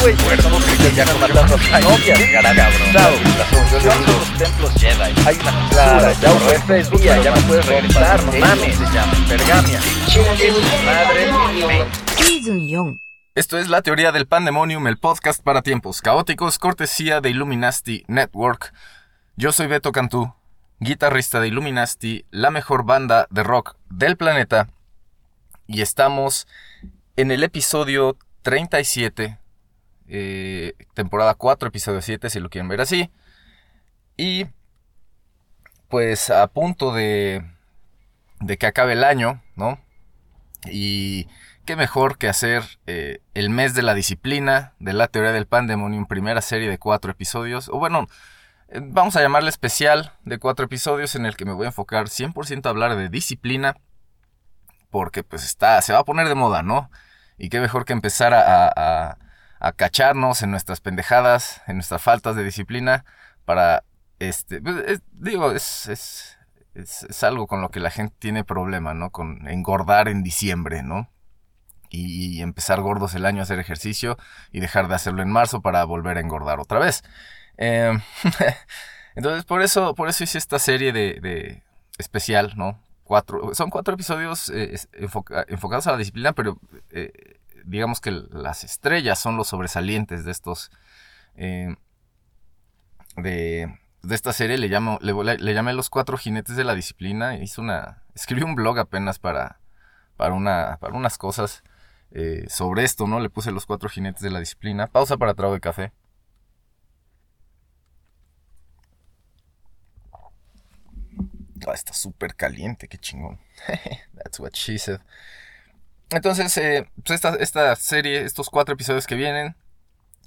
güey, no que ya matando a novias, cabrón. los templos Jedi. Hay una clara, ya usé Facebook, ya me puedes regresar, no mames. Se llama Pergamia. Madre Esto es La Teoría del Pandemonium, el podcast para tiempos caóticos, cortesía de Illuminati Network. Yo soy Beto Cantú, guitarrista de Illuminati, la mejor banda de rock del planeta, y estamos en el episodio 37, eh, temporada 4, episodio 7, si lo quieren ver así, y pues a punto de, de que acabe el año, ¿no? Y qué mejor que hacer eh, el mes de la disciplina de la teoría del pandemonium, primera serie de cuatro episodios, o bueno, Vamos a llamarle especial de cuatro episodios en el que me voy a enfocar 100% a hablar de disciplina. Porque pues está, se va a poner de moda, ¿no? Y qué mejor que empezar a, cacharnos en nuestras pendejadas, en nuestras faltas de disciplina, para, este, pues, digo, es, es, es, algo con lo que la gente tiene problema, ¿no? Con engordar en diciembre, ¿no? Y, empezar gordos el año a hacer ejercicio y dejar de hacerlo en marzo para volver a engordar otra vez. Em, entonces, por eso, por eso hice esta serie de, especial, ¿no? Cuatro, son cuatro episodios eh, enfocados a la disciplina, pero eh, digamos que las estrellas son los sobresalientes de estos. Em, de, esta serie le llamo le, llamé los cuatro jinetes de la disciplina hice una escribí un blog apenas para para una para unas cosas eh, sobre esto no le puse los cuatro jinetes de la disciplina pausa para trago de café Ah, está súper caliente, qué chingón. That's what she said. Entonces, eh, pues esta, serie, estos cuatro episodios que vienen,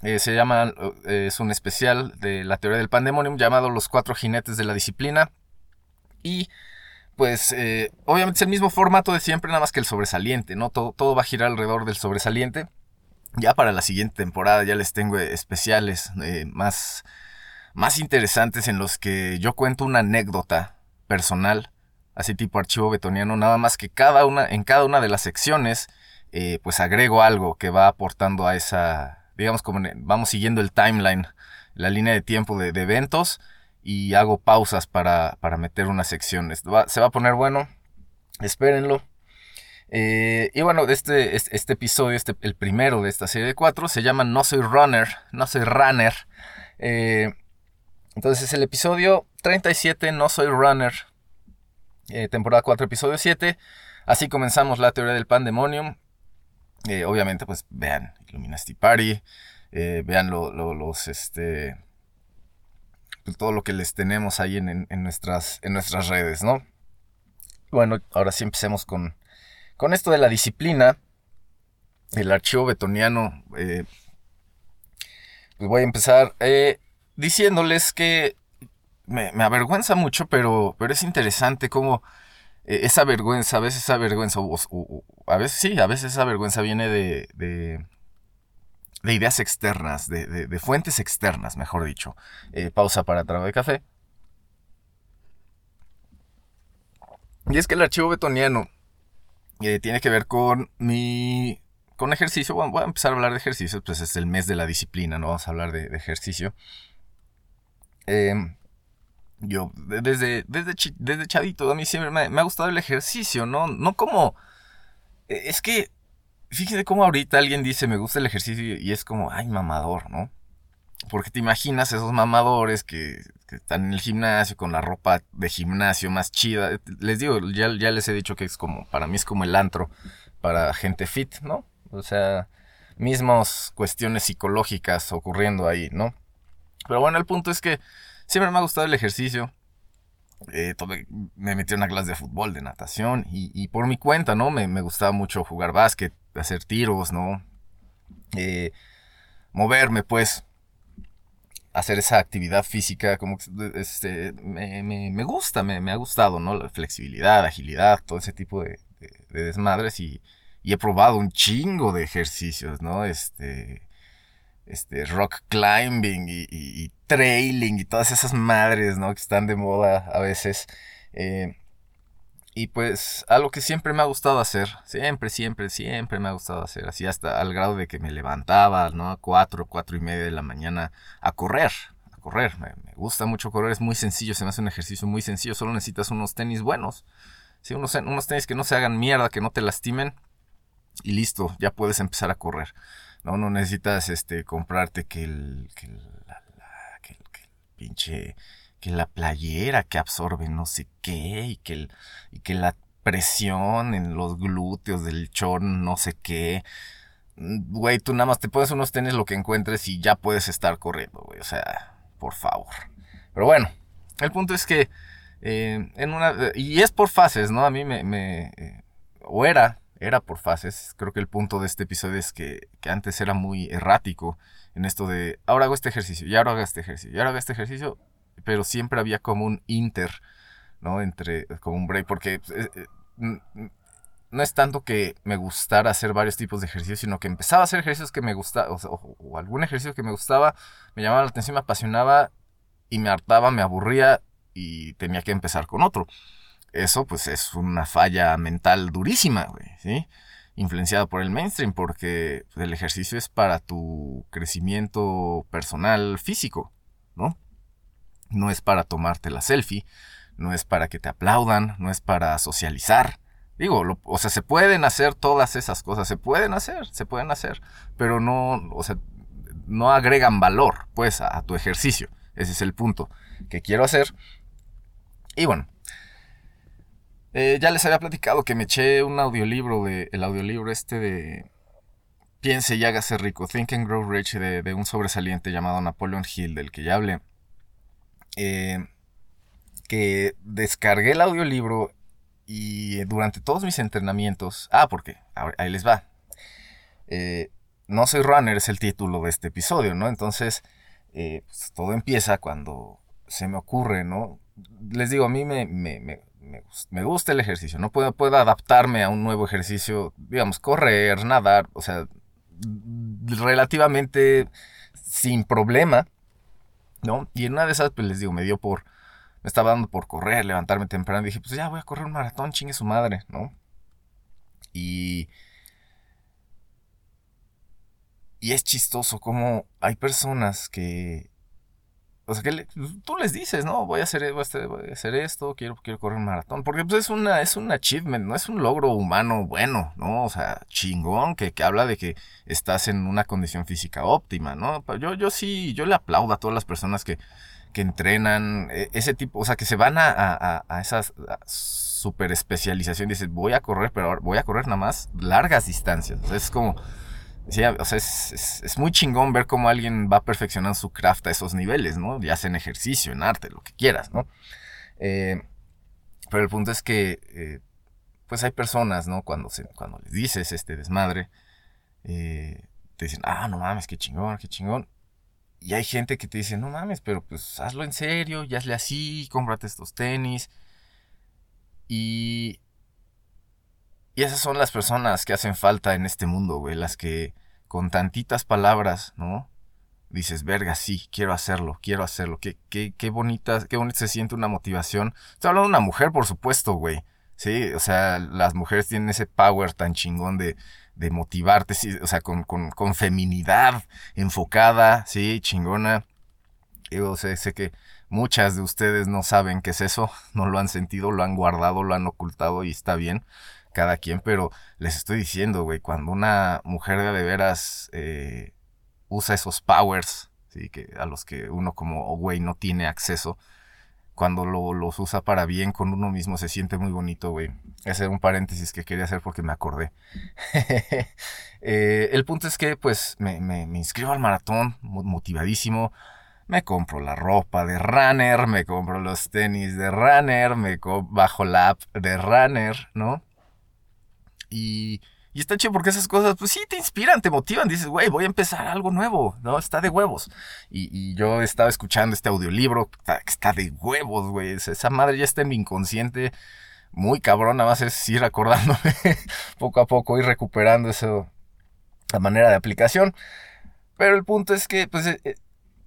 eh, se llama, eh, es un especial de la teoría del pandemonium llamado Los Cuatro Jinetes de la Disciplina. Y pues obviamente es el mismo formato de siempre, nada más que el sobresaliente, ¿no? Todo, todo va a girar alrededor del sobresaliente. Ya para la siguiente temporada ya les tengo especiales más, más interesantes en los que yo cuento una anécdota personal, así tipo archivo betoniano, nada más que cada una, en cada una de las secciones, eh, pues agrego algo que va aportando a esa, digamos como vamos siguiendo el timeline, la línea de tiempo de, eventos y hago pausas para, para meter unas secciones. se va a poner bueno, espérenlo. Eh, y bueno, este, este, este, episodio, este, el primero de esta serie de cuatro, se llama No soy runner, no soy runner. Eh, entonces el episodio 37, No Soy Runner, eh, temporada 4, episodio 7. Así comenzamos la teoría del pandemonium. Eh, obviamente, pues vean Illuminati Party, eh, vean los, este, pues, todo lo que les tenemos ahí en, nuestras, en nuestras redes, ¿no? Bueno, ahora sí empecemos con, con esto de la disciplina. El archivo betoniano. pues voy a empezar diciéndoles que me, avergüenza mucho, pero, pero es interesante cómo eh, esa vergüenza, a veces esa vergüenza, a veces sí, a veces esa vergüenza viene de, de, ideas externas, de, fuentes externas, mejor dicho. Eh, pausa para trago de café. Y es que el archivo betoniano eh, tiene que ver con mi con ejercicio, bueno, voy a empezar a hablar de ejercicio, pues es el mes de la disciplina, no vamos a hablar de ejercicio. Em, yo, desde, desde, desde chavito, a mí siempre me, ha gustado el ejercicio, ¿no? No como... E, es que, fíjese cómo ahorita alguien dice me gusta el ejercicio y es como, ay, mamador, ¿no? Porque te imaginas esos mamadores que, están en el gimnasio con la ropa de gimnasio más chida. Les digo, ya, ya les he dicho que es como, para mí es como el antro para gente fit, ¿no? O sea, mismas cuestiones psicológicas ocurriendo ahí, ¿no? Pero bueno, el punto es que siempre me ha gustado el ejercicio. Eh, me metí en una clase de fútbol, de natación, y, por mi cuenta, ¿no? Me, gustaba mucho jugar básquet, hacer tiros, ¿no? Eh, moverme, pues, hacer esa actividad física, como este, me, gusta, me, ha gustado, ¿no? La flexibilidad, agilidad, todo ese tipo de, de desmadres y, y he probado un chingo de ejercicios, ¿no? Este, este, rock climbing y, trailing y todas esas madres, ¿no? Que están de moda a veces. Eh, y pues algo que siempre me ha gustado hacer, siempre, siempre, siempre me ha gustado hacer, así hasta al grado de que me levantaba, ¿no? A cuatro, cuatro y media de la mañana a correr, a correr. Me, gusta mucho correr, es muy sencillo, se me hace un ejercicio muy sencillo, solo necesitas unos tenis buenos, ¿sí? unos, unos tenis que no se hagan mierda, que no te lastimen y listo, ya puedes empezar a correr. No, no necesitas este, comprarte que el, que el, el, pinche, que la playera que absorbe no sé qué y que, el, y que la presión en los glúteos del chorn no sé qué. Güey, tú nada más te pones unos tenis lo que encuentres y ya puedes estar corriendo, güey. O sea, por favor. Pero bueno, el punto es que eh, en una... Y es por fases, ¿no? A mí me... me eh, o era era por fases. Creo que el punto de este episodio es que, antes era muy errático en esto de ahora hago este ejercicio, y ahora hago este ejercicio, y ahora hago este ejercicio, pero siempre había como un inter, ¿no? Entre, como un break, porque eh, eh, no es tanto que me gustara hacer varios tipos de ejercicios, sino que empezaba a hacer ejercicios que me gustaban, o, algún ejercicio que me gustaba, me llamaba la atención, me apasionaba y me hartaba, me aburría y tenía que empezar con otro eso pues es una falla mental durísima, güey, ¿sí? Influenciada por el mainstream, porque el ejercicio es para tu crecimiento personal físico, ¿no? No es para tomarte la selfie, no es para que te aplaudan, no es para socializar. Digo, o sea, se pueden hacer todas esas cosas, se pueden hacer, se pueden hacer, pero no, o sea, no agregan valor, pues, a, a tu ejercicio. Ese es el punto que quiero hacer. Y bueno, eh, ya les había platicado que me eché un audiolibro de el audiolibro este de Piense y hágase rico, Think and Grow Rich de, un sobresaliente llamado Napoleon Hill, del que ya hablé. Eh, que descargué el audiolibro y durante todos mis entrenamientos. Ah, porque ahí les va. Eh, no soy runner es el título de este episodio, ¿no? Entonces, pues, todo empieza cuando se me ocurre, ¿no? Les digo, a mí me, gusta el ejercicio, no puedo, adaptarme a un nuevo ejercicio, digamos, correr, nadar, o sea, relativamente sin problema, ¿no? Y en una de esas, pues les digo, me dio por, me estaba dando por correr, levantarme temprano, y dije, pues ya voy a correr un maratón, chingue su madre, ¿no? Y... Y es chistoso como hay personas que o sea, que tú les dices, no, voy a hacer, esto, quiero, quiero correr un maratón. Porque pues, es, una, es un achievement, no es un logro humano bueno, ¿no? O sea, chingón, que, que habla de que estás en una condición física óptima, ¿no? Yo, yo sí, yo le aplaudo a todas las personas que, que entrenan e, ese tipo, o sea, que se van a, a, a esas super especialización. Dicen, voy a correr, pero voy a correr nada más largas distancias. O es como Sí, o sea, es, muy chingón ver cómo alguien va perfeccionando su craft a esos niveles, ¿no? Ya sea en ejercicio, en arte, lo que quieras, ¿no? Eh, pero el punto es que, eh, pues hay personas, ¿no? Cuando, se, cuando les dices este desmadre, eh, te dicen, ah, no mames, qué chingón, qué chingón. Y hay gente que te dice, no mames, pero pues hazlo en serio, y hazle así, cómprate estos tenis. Y y esas son las personas que hacen falta en este mundo, güey, las que con tantitas palabras, ¿no? Dices, verga, sí, quiero hacerlo, quiero hacerlo. Qué, qué, qué bonita, qué bonita se siente una motivación. Estoy hablando de una mujer, por supuesto, güey. Sí, o sea, las mujeres tienen ese power tan chingón de, de motivarte, sí, o sea, con, con, con feminidad enfocada, sí, chingona. Yo sé, sé que muchas de ustedes no saben qué es eso, no lo han sentido, lo han guardado, lo han ocultado y está bien cada quien, pero les estoy diciendo, güey, cuando una mujer de, veras eh, usa esos powers, ¿sí? que a los que uno como güey no tiene acceso, cuando lo, los usa para bien con uno mismo se siente muy bonito, güey. Ese era un paréntesis que quería hacer porque me acordé. Eh, el punto es que, pues, me, me inscribo al maratón, motivadísimo me compro la ropa de runner, me compro los tenis de runner, me bajo la app de runner, ¿no? Y, está chido porque esas cosas, pues sí, te inspiran, te motivan. Dices, güey, voy a empezar algo nuevo, ¿no? Está de huevos. Y, y yo estaba escuchando este audiolibro, está, está de huevos, güey. Esa madre ya está en mi inconsciente. muy cabrón, nada más es ir acordándome poco a poco, ir recuperando eso, la manera de aplicación. Pero el punto es que, pues, eh, eh,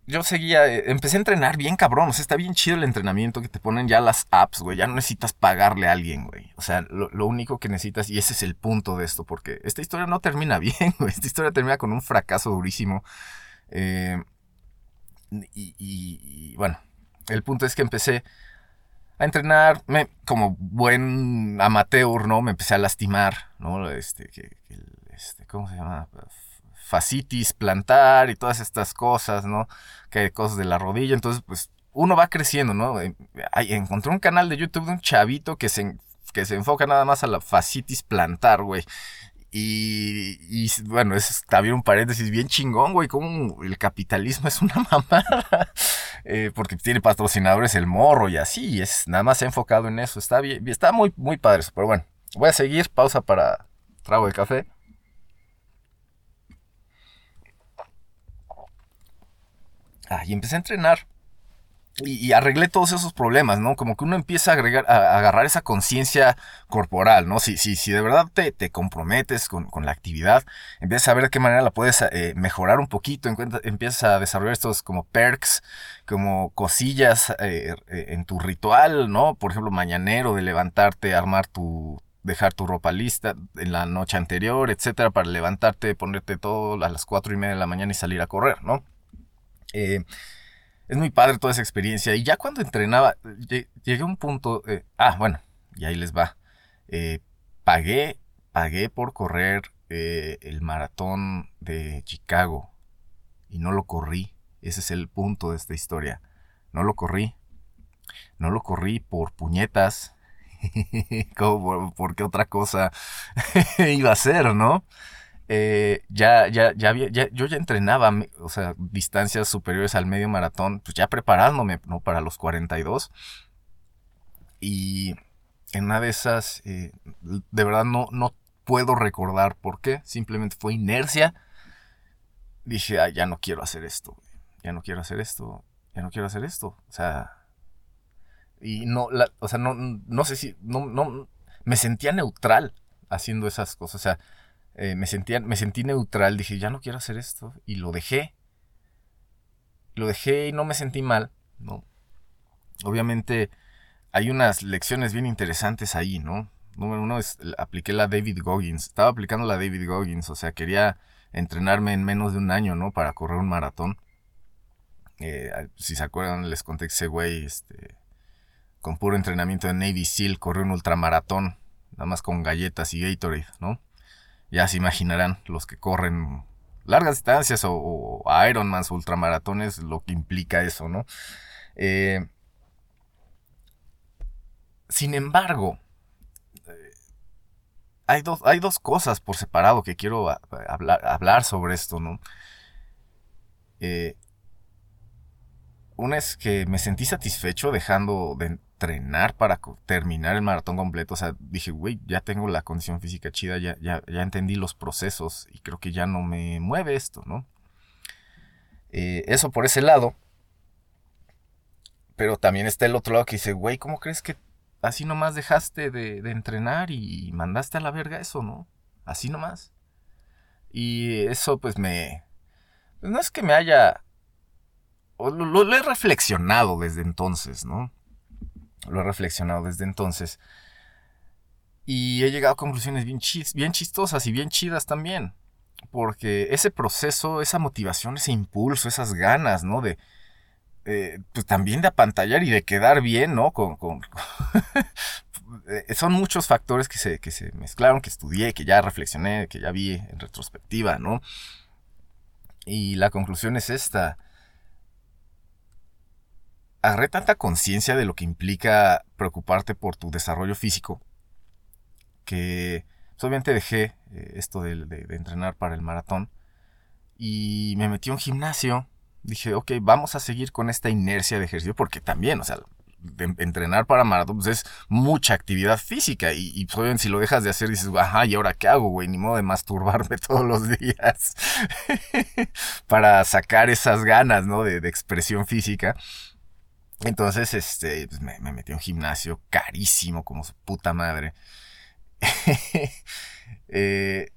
yo seguía, eh, empecé a entrenar bien cabrón, o sea, está bien chido el entrenamiento que te ponen ya las apps, güey, ya no necesitas pagarle a alguien, güey. O sea, lo, único que necesitas, y ese es el punto de esto, porque esta historia no termina bien, güey, esta historia termina con un fracaso durísimo. y, bueno, el punto es que empecé a entrenar, como buen amateur, ¿no? Me empecé a lastimar, ¿no? Este, que, este, ¿cómo se llama? Facitis plantar y todas estas cosas, ¿no? Que cosas de la rodilla. Entonces, pues uno va creciendo, ¿no? encontré un canal de YouTube de un chavito que se, que se enfoca nada más a la facitis plantar, güey. Y, y, bueno, es también un paréntesis bien chingón, güey, como el capitalismo es una mamada. Eh, porque tiene patrocinadores el morro y así, es nada más enfocado en eso. Está bien, está muy, muy padre eso. Pero bueno, voy a seguir, pausa para trago de café. Ah, y empecé a entrenar. Y, arreglé todos esos problemas, ¿no? Como que uno empieza a, agregar, a, agarrar esa conciencia corporal, ¿no? Si, si, si de verdad te, te comprometes con, con, la actividad, empiezas a ver de qué manera la puedes eh, mejorar un poquito, empiezas a desarrollar estos como perks, como cosillas eh, eh, en tu ritual, ¿no? Por ejemplo, mañanero de levantarte, armar tu, dejar tu ropa lista en la noche anterior, etcétera, para levantarte, ponerte todo a las cuatro y media de la mañana y salir a correr, ¿no? Eh, es muy padre toda esa experiencia. Y ya cuando entrenaba, llegué a un punto. Eh, ah, bueno, y ahí les va. Eh, pagué, pagué por correr el maratón de Chicago. Y no lo corrí. Ese es el punto de esta historia. No lo corrí. No lo corrí por puñetas. Como por, qué otra cosa iba a ser, ¿no? Eh, ya, ya, ya, había, ya, yo ya entrenaba, o sea, distancias superiores al medio maratón, pues ya preparándome, ¿no? Para los 42. Y en una de esas, eh, de verdad no, no puedo recordar por qué, simplemente fue inercia. Dije, ya no quiero hacer esto, ya no quiero hacer esto, ya no quiero hacer esto. O sea, y no, la, o sea, no, no sé si, no, no, me sentía neutral haciendo esas cosas. O sea, eh, me, sentía, me sentí neutral, dije, ya no quiero hacer esto. Y lo dejé. Lo dejé y no me sentí mal, ¿no? Obviamente hay unas lecciones bien interesantes ahí, ¿no? Número uno es, apliqué la David Goggins. Estaba aplicando la David Goggins, o sea, quería entrenarme en menos de un año, ¿no? Para correr un maratón. Eh, si se acuerdan, les conté que ese güey, este, con puro entrenamiento de Navy SEAL, corrió un ultramaratón, nada más con galletas y Gatorade, ¿no? Ya se imaginarán los que corren largas distancias o, o Ironmans, ultramaratones, lo que implica eso, ¿no? Eh, sin embargo, eh, hay, dos, hay dos cosas por separado que quiero hablar, hablar sobre esto, ¿no? Eh, una es que me sentí satisfecho dejando de, entrenar para terminar el maratón completo. O sea, dije, güey, ya tengo la condición física chida, ya, ya, ya, entendí los procesos y creo que ya no me mueve esto, ¿no? Eh, eso por ese lado. Pero también está el otro lado que dice, güey, ¿cómo crees que así nomás dejaste de, entrenar y mandaste a la verga eso, ¿no? Así nomás. Y eso pues me... Pues no es que me haya... lo he reflexionado desde entonces, ¿no? Lo he reflexionado desde entonces. Y he llegado a conclusiones bien, bien chistosas y bien chidas también. Porque ese proceso, esa motivación, ese impulso, esas ganas, ¿no? De, eh, pues también de apantallar y de quedar bien, ¿no? Con, son muchos factores que se, que se mezclaron, que estudié, que ya reflexioné, que ya vi en retrospectiva, ¿no? Y la conclusión es esta agarré tanta conciencia de lo que implica preocuparte por tu desarrollo físico que obviamente dejé eh, esto de, entrenar para el maratón y me metí a un gimnasio. Dije, ok, vamos a seguir con esta inercia de ejercicio porque también, o sea, entrenar para maratón pues, es mucha actividad física y, y pues, si lo dejas de hacer dices, ajá, ¿y ahora qué hago, güey? Ni modo de masturbarme todos los días para sacar esas ganas, ¿no? De expresión física. Entonces, este, pues me, metí a un gimnasio carísimo, como su puta madre. Eh,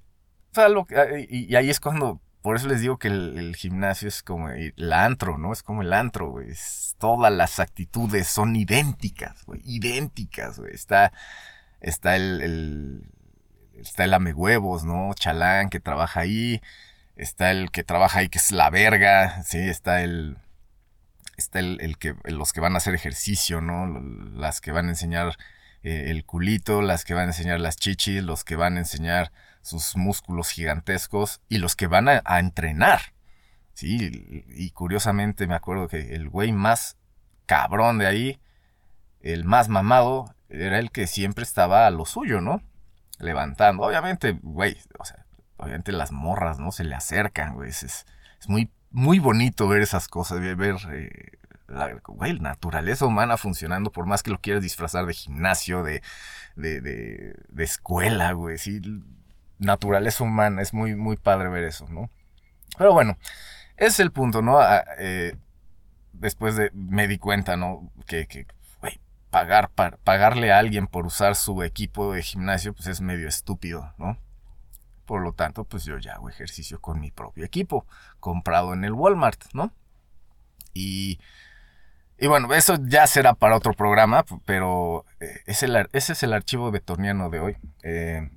y, ahí es cuando, por eso les digo que el, gimnasio es como el antro, ¿no? Es como el antro, güey. Todas las actitudes son idénticas, güey. Idénticas, güey. Está, está el, el está el huevos, ¿no? Chalán que trabaja ahí. Está el que trabaja ahí que es la verga. Sí, está el está el, que, los que van a hacer ejercicio, ¿no? Las que van a enseñar eh, el culito, las que van a enseñar las chichis, los que van a enseñar sus músculos gigantescos y los que van a, entrenar. Sí, y, curiosamente me acuerdo que el güey más cabrón de ahí, el más mamado, era el que siempre estaba a lo suyo, ¿no? Levantando. Obviamente, güey, o sea, obviamente las morras, ¿no? Se le acercan, güey. Es, es muy muy bonito ver esas cosas, ver eh, la naturaleza humana funcionando, por más que lo quieras disfrazar de gimnasio, de, de, de, escuela, güey, sí, naturaleza humana, es muy, muy padre ver eso, ¿no? Pero bueno, es el punto, ¿no? Ah, eh, después de, me di cuenta, ¿no? Que, que güey, pagar, pagarle a alguien por usar su equipo de gimnasio, pues es medio estúpido, ¿no? Por lo tanto, pues yo ya hago ejercicio con mi propio equipo, comprado en el Walmart, ¿no? Y, y bueno, eso ya será para otro programa, pero eh, ese es el archivo betorniano de hoy. Eh,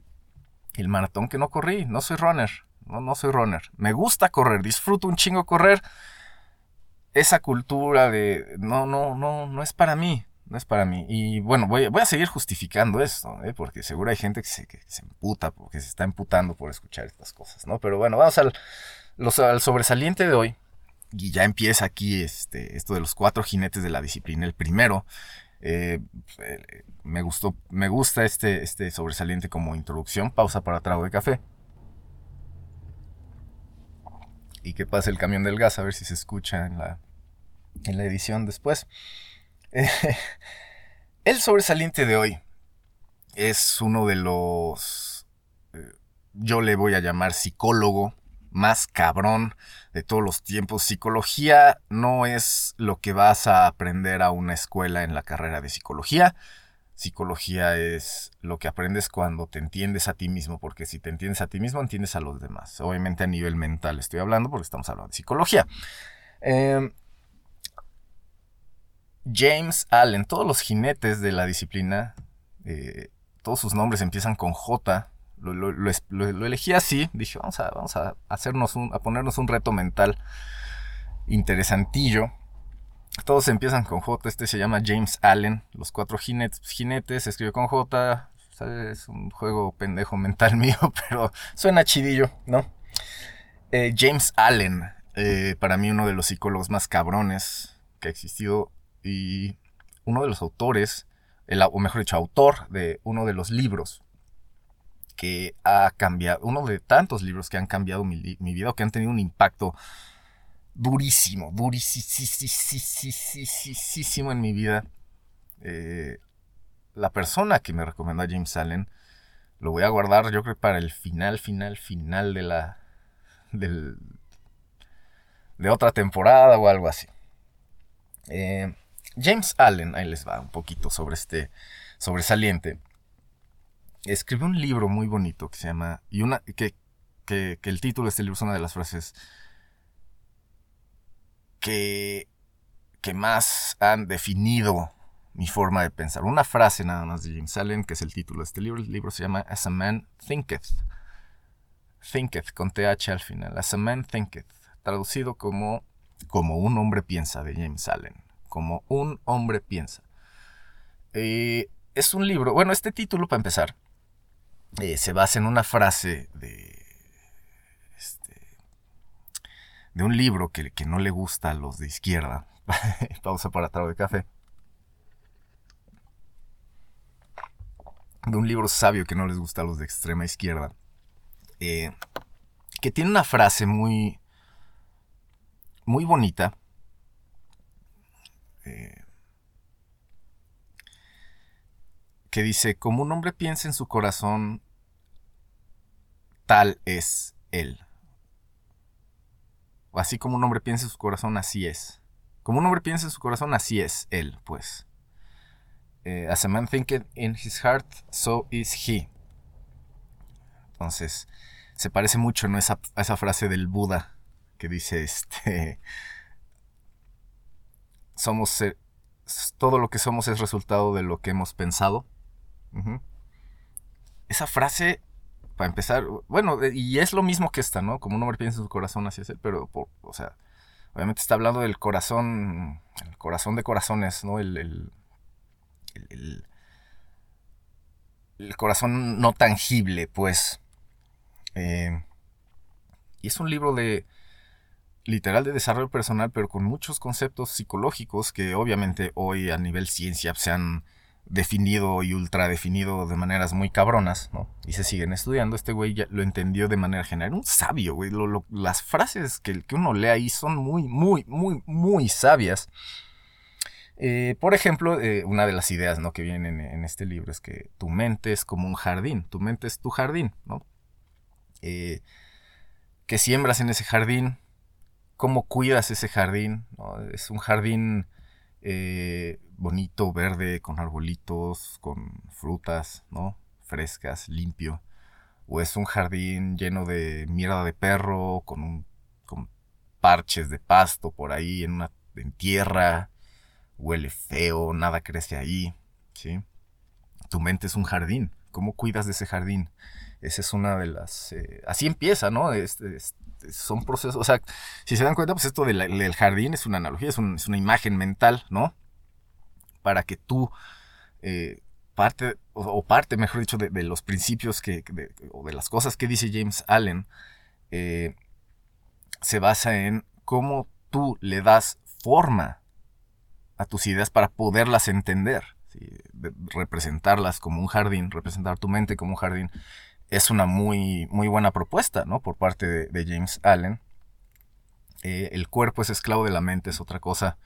el maratón que no corrí, no soy runner, no, no soy runner. Me gusta correr, disfruto un chingo correr. Esa cultura de no, no, no, no es para mí no es para mí. Y bueno, voy, a seguir justificando esto, ¿eh? porque seguro hay gente que se, que se emputa, porque se está emputando por escuchar estas cosas, ¿no? Pero bueno, vamos al, al sobresaliente de hoy. Y ya empieza aquí este, esto de los cuatro jinetes de la disciplina. El primero, eh, eh, me gustó, me gusta este, este sobresaliente como introducción. Pausa para trago de café. Y que pase el camión del gas, a ver si se escucha en la, en la edición después. el sobresaliente de hoy es uno de los, eh, yo le voy a llamar psicólogo más cabrón de todos los tiempos. Psicología no es lo que vas a aprender a una escuela en la carrera de psicología. Psicología es lo que aprendes cuando te entiendes a ti mismo, porque si te entiendes a ti mismo, entiendes a los demás. Obviamente a nivel mental estoy hablando porque estamos hablando de psicología. Eh, James Allen, todos los jinetes de la disciplina, eh, todos sus nombres empiezan con J. Lo, elegí así, dije, vamos a, hacernos a ponernos un reto mental interesantillo. Todos empiezan con J, este se llama James Allen, los cuatro jinetes, jinetes se escribe con J, es un juego pendejo mental mío, pero suena chidillo, ¿no? Eh, James Allen, eh, para mí uno de los psicólogos más cabrones que ha existido y uno de los autores, o mejor dicho, autor de uno de los libros que ha cambiado, uno de tantos libros que han cambiado mi, vida o que han tenido un impacto durísimo, durísimo en mi vida. Eh, la persona que me recomendó a James Allen, lo voy a guardar yo creo para el final, final, final de la... Del, de otra temporada o algo así. Eh, James Allen, ahí les va un poquito sobre este sobresaliente, escribió un libro muy bonito que se llama, y una, que, que, el título de este libro es una de las frases que, que más han definido mi forma de pensar. Una frase nada más de James Allen, que es el título de este libro. El libro se llama As a Man Thinketh. Thinketh, con TH al final. As a Man Thinketh. Traducido como Como un hombre piensa, de James Allen como un hombre piensa. Eh, es un libro, bueno, este título para empezar, eh, se basa en una frase de, este, de un libro que, no le gusta a los de izquierda. Pausa para trago de café. De un libro sabio que no les gusta a los de extrema izquierda. Eh, que tiene una frase muy, muy bonita eh, que dice, como un hombre piensa en su corazón, tal es él. O así como un hombre piensa en su corazón, así es. Como un hombre piensa en su corazón, así es él, pues. Eh, as a man thinketh in his heart, so is he. Entonces, se parece mucho ¿no? a esa frase del Buda que dice, este, somos, eh, todo lo que somos es resultado de lo que hemos pensado. Esa frase, para empezar, bueno, y es lo mismo que esta, ¿no? Como un hombre piensa en su corazón, así es pero, o sea, obviamente está hablando del corazón, el corazón de corazones, ¿no? El, el, el, corazón no tangible, pues. Eh, y es un libro de literal de desarrollo personal, pero con muchos conceptos psicológicos que obviamente hoy a nivel ciencia se han definido y ultra definido de maneras muy cabronas, ¿no? Y se siguen estudiando. Este güey ya lo entendió de manera general. Un sabio, güey. las frases que, que, uno lee ahí son muy, muy, muy, muy sabias. Eh, por ejemplo, eh, una de las ideas ¿no? que vienen en, este libro es que tu mente es como un jardín. Tu mente es tu jardín, ¿no? Eh, que siembras en ese jardín, cómo cuidas ese jardín. Es un jardín eh, bonito, verde, con arbolitos, con frutas, ¿no? Frescas, limpio. O es un jardín lleno de mierda de perro, con, un, con parches de pasto por ahí, en, una, en tierra. Huele feo, nada crece ahí, ¿sí? Tu mente es un jardín. ¿Cómo cuidas de ese jardín? Esa es una de las... Eh, así empieza, ¿no? Este, son procesos, o sea, si se dan cuenta, pues esto del, jardín es una analogía, es, una imagen mental, ¿no? Para que tú, eh, parte, o, parte, mejor dicho, de, los principios que, o de las cosas que dice James Allen, eh, se basa en cómo tú le das forma a tus ideas para poderlas entender, representarlas como un jardín, representar tu mente como un jardín es una muy, muy buena propuesta, ¿no? Por parte de, James Allen. Eh, el cuerpo es esclavo de la mente, es otra cosa.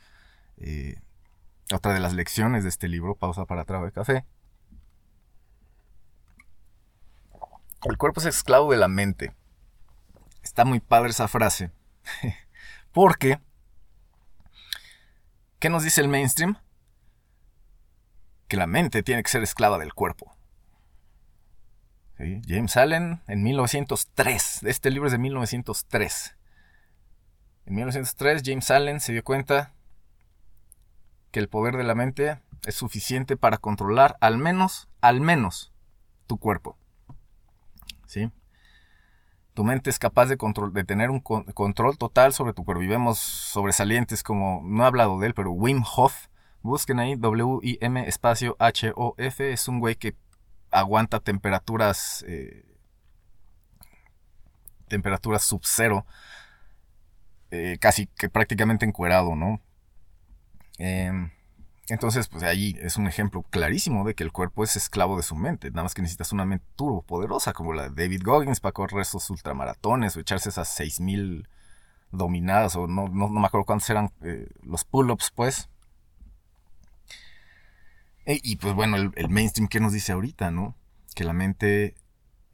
Eh, otra de las lecciones de este libro, pausa para trago de café. El cuerpo es esclavo de la mente. Está muy padre esa frase. Porque, ¿qué nos dice el mainstream? Que la mente tiene que ser esclava del cuerpo. James Allen en 1903. Este libro es de 1903. En 1903 James Allen se dio cuenta que el poder de la mente es suficiente para controlar al menos, al menos, tu cuerpo. ¿Sí? Tu mente es capaz de, de tener un control total sobre tu cuerpo. Y vemos sobresalientes como, no he hablado de él, pero Wim Hof. Busquen ahí W-I-M espacio H-O-F. Es un güey que aguanta temperaturas eh, temperaturas sub cero eh, casi que prácticamente encuerado no em, entonces pues ahí es un ejemplo clarísimo de que el cuerpo es esclavo de su mente. Nada más que necesitas una mente turbo poderosa como la de David Goggins para correr esos ultramaratones o echarse esas 6000 dominadas o no, no, me acuerdo cuántos eran eh, los pull-ups pues e, y pues bueno, el, mainstream que nos dice ahorita, ¿no? Que la mente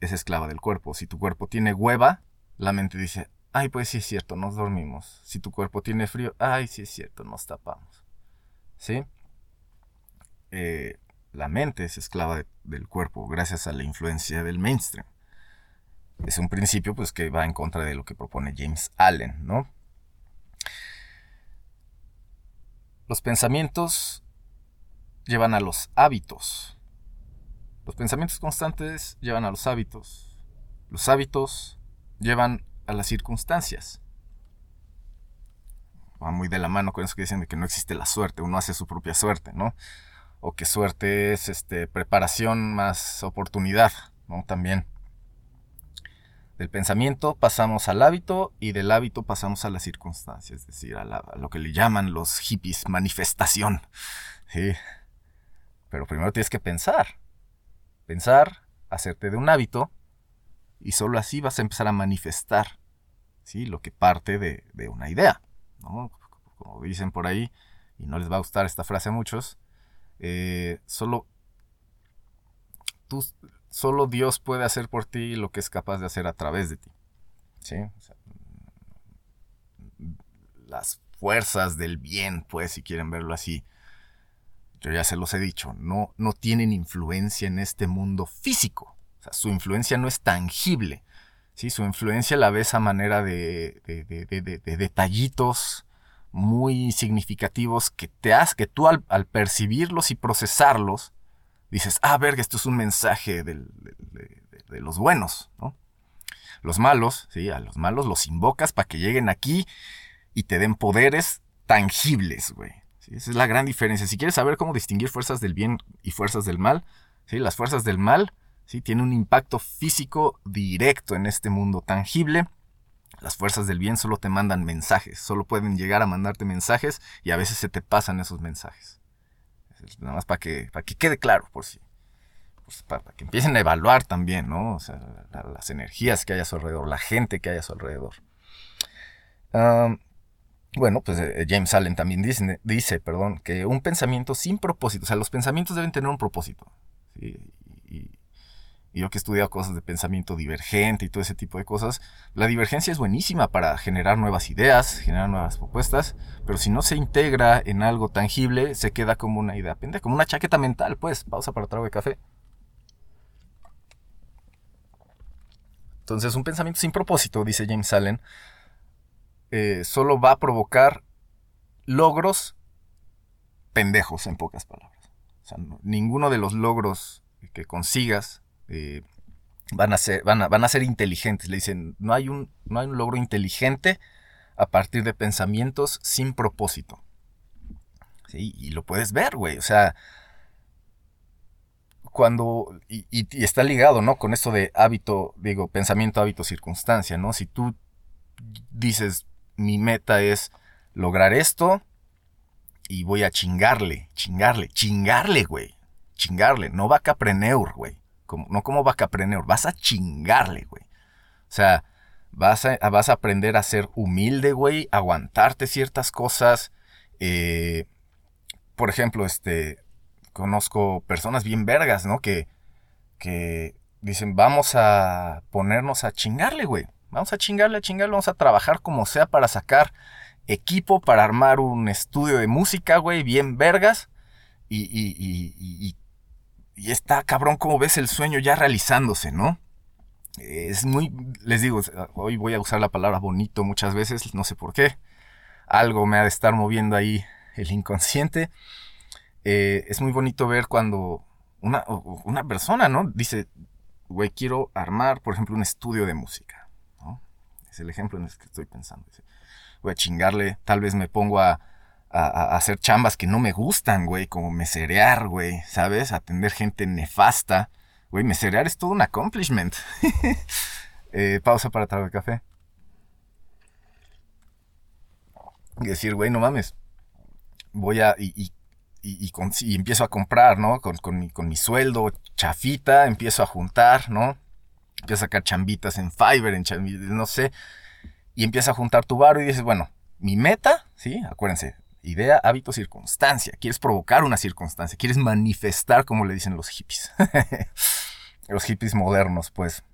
es esclava del cuerpo. Si tu cuerpo tiene hueva, la mente dice, ay, pues sí es cierto, nos dormimos. Si tu cuerpo tiene frío, ay, sí es cierto, nos tapamos. ¿Sí? Eh, la mente es esclava del cuerpo gracias a la influencia del mainstream. Es un principio pues que va en contra de lo que propone James Allen, ¿no? Los pensamientos llevan a los hábitos. Los pensamientos constantes llevan a los hábitos. Los hábitos llevan a las circunstancias. Va muy de la mano con eso que dicen de que no existe la suerte, uno hace su propia suerte, ¿no? O que suerte es este, preparación más oportunidad, ¿no? También. Del pensamiento pasamos al hábito y del hábito pasamos a las circunstancias, es decir, a, a lo que le llaman los hippies manifestación. ¿sí? Pero primero tienes que pensar. Pensar, hacerte de un hábito, y solo así vas a empezar a manifestar ¿sí? lo que parte de, una idea. Como dicen por ahí, y no les va a gustar esta frase a muchos, eh, solo, tú, solo Dios puede hacer por ti lo que es capaz de hacer a través de ti. ¿sí? las fuerzas del bien, pues, si quieren verlo así, yo ya se los he dicho, no, no tienen influencia en este mundo físico. O sea, su influencia no es tangible. ¿sí? Su influencia la ves a manera de, de, detallitos muy significativos que te hace que tú al, percibirlos y procesarlos, dices, ah, verga, esto es un mensaje de, los buenos, ¿no? Los malos, sí, a los malos los invocas para que lleguen aquí y te den poderes tangibles, güey. Esa es la gran diferencia. Si quieres saber cómo distinguir fuerzas del bien y fuerzas del mal, ¿sí? las fuerzas del mal ¿sí? tienen un impacto físico directo en este mundo tangible. Las fuerzas del bien solo te mandan mensajes, solo pueden llegar a mandarte mensajes y a veces se te pasan esos mensajes. Nada más para que, para que quede claro, por si. Pues, para, que empiecen a evaluar también, ¿no? O sea, las energías que hay a su alrededor, la gente que hay a su alrededor. Bueno, pues eh, James Allen también dice, dice, perdón, que un pensamiento sin propósito, o sea, los pensamientos deben tener un propósito. Y, yo que he estudiado cosas de pensamiento divergente y todo ese tipo de cosas, la divergencia es buenísima para generar nuevas ideas, generar nuevas propuestas, pero si no se integra en algo tangible, se queda como una idea pendeja, como una chaqueta mental, pues, pausa para trago de café. Entonces, un pensamiento sin propósito, dice James Allen, eh, solo va a provocar logros pendejos, en pocas palabras. O sea, ninguno de los logros que consigas eh, van, a ser, van, a, ser inteligentes. Le dicen, no hay, un, no hay un logro inteligente a partir de pensamientos sin propósito. Y lo puedes ver, güey. O sea, cuando, y, y, está ligado, ¿no? Con esto de hábito, digo, pensamiento, hábito, circunstancia, ¿no? Si tú dices, mi meta es lograr esto y voy a chingarle, chingarle, chingarle, güey. Chingarle, no vacapreneur, güey. Como, no como vacapreneur, vas a chingarle, güey. O sea, vas a, vas a aprender a ser humilde, güey, aguantarte ciertas cosas. Eh, por ejemplo, este, conozco personas bien vergas, ¿no? Que, que dicen, vamos a ponernos a chingarle, güey. Vamos a chingarle, a chingarle, vamos a trabajar como sea para sacar equipo, para armar un estudio de música, güey, bien vergas. Y, y, y, y, está cabrón como ves el sueño ya realizándose, ¿no? Es muy, les digo, hoy voy a usar la palabra bonito muchas veces, no sé por qué. Algo me ha de estar moviendo ahí el inconsciente. Eh, es muy bonito ver cuando una, una persona, ¿no? Dice, güey, quiero armar, por ejemplo, un estudio de música es el ejemplo en el que estoy pensando. Voy a chingarle, tal vez me pongo a, hacer chambas que no me gustan, güey, como meserear, güey, ¿sabes? Atender gente nefasta. Güey, meserear es todo un accomplishment. Eh, pausa para traer café. Y decir, güey, no mames. Voy a. Y, y, empiezo a comprar, ¿no? Con, mi, con mi sueldo, chafita, empiezo a juntar, ¿no? Empiezas a sacar chambitas en Fiverr, en no sé, y empiezas a juntar tu barro y dices, bueno, mi meta, ¿sí? Acuérdense, idea, hábito, circunstancia. Quieres provocar una circunstancia, quieres manifestar, como le dicen los hippies. los hippies modernos, pues.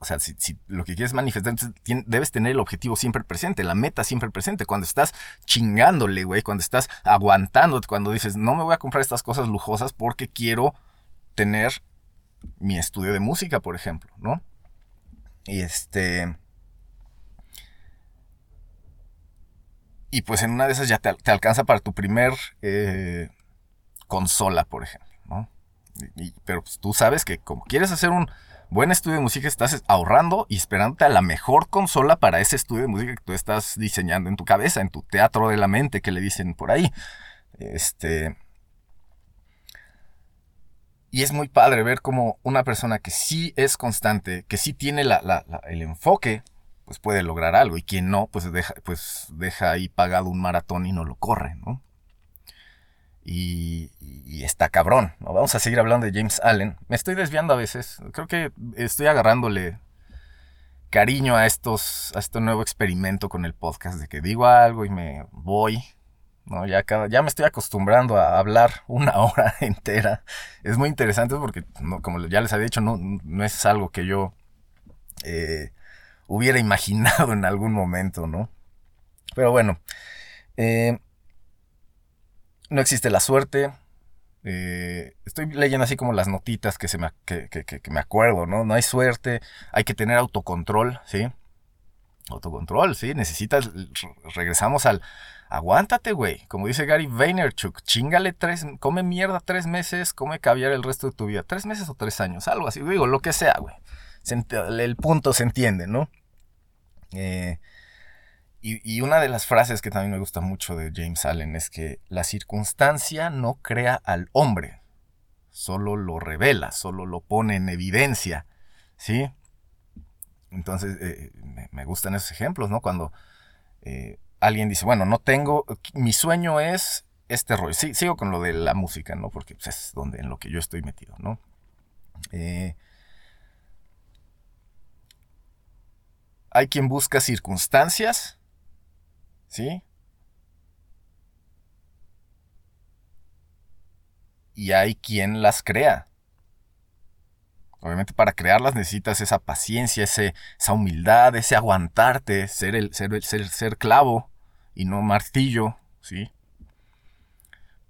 O sea, si, lo que quieres manifestar, debes tener el objetivo siempre presente, la meta siempre presente. Cuando estás chingándole, güey, cuando estás aguantando, cuando dices, no me voy a comprar estas cosas lujosas porque quiero tener mi estudio de música, por ejemplo, ¿no? Y este... Y pues en una de esas ya te, alcanza para tu primer eh, consola, por ejemplo, ¿no? pero pues, tú sabes que como quieres hacer un buen estudio de música, estás ahorrando y esperándote a la mejor consola para ese estudio de música que tú estás diseñando en tu cabeza, en tu teatro de la mente que le dicen por ahí. Este... Y es muy padre ver como una persona que sí es constante, que sí tiene el enfoque, pues puede lograr algo. Y quien no, pues deja, pues deja ahí pagado un maratón y no lo corre, ¿no? Y, está cabrón, ¿no? Vamos a seguir hablando de James Allen. Me estoy desviando a veces. Creo que estoy agarrándole cariño a estos, a este nuevo experimento con el podcast de que digo algo y me voy ¿no? Ya, cada, ya me estoy acostumbrando a hablar una hora entera. Es muy interesante porque, como ya les había dicho, no, no es algo que yo eh, hubiera imaginado en algún momento, ¿no? Pero bueno, Eh, no existe la suerte. Eh, estoy leyendo así como las notitas que, se me, que, me acuerdo, ¿no? No hay suerte, hay que tener autocontrol, ¿sí? Autocontrol, ¿sí? Necesitas, regresamos al, aguántate, güey. Como dice Gary Vaynerchuk, chingale tres, come mierda tres meses, come caviar el resto de tu vida. Tres meses o tres años, algo así. Digo, lo que sea, güey. El punto se entiende, ¿no? Eh, y, una de las frases que también me gusta mucho de James Allen es que la circunstancia no crea al hombre, solo lo revela, solo lo pone en evidencia, ¿sí? Entonces, eh, me, gustan esos ejemplos, ¿no? Cuando eh, alguien dice, bueno, no tengo, mi sueño es este rollo. Sí, sigo con lo de la música, ¿no? Porque pues, es donde, en lo que yo estoy metido, ¿no? Eh, hay quien busca circunstancias ¿Sí? Y hay quien las crea. Obviamente para crearlas necesitas esa paciencia, ese, esa humildad, ese aguantarte, ser, el, ser, ser, ser clavo y no martillo, ¿sí?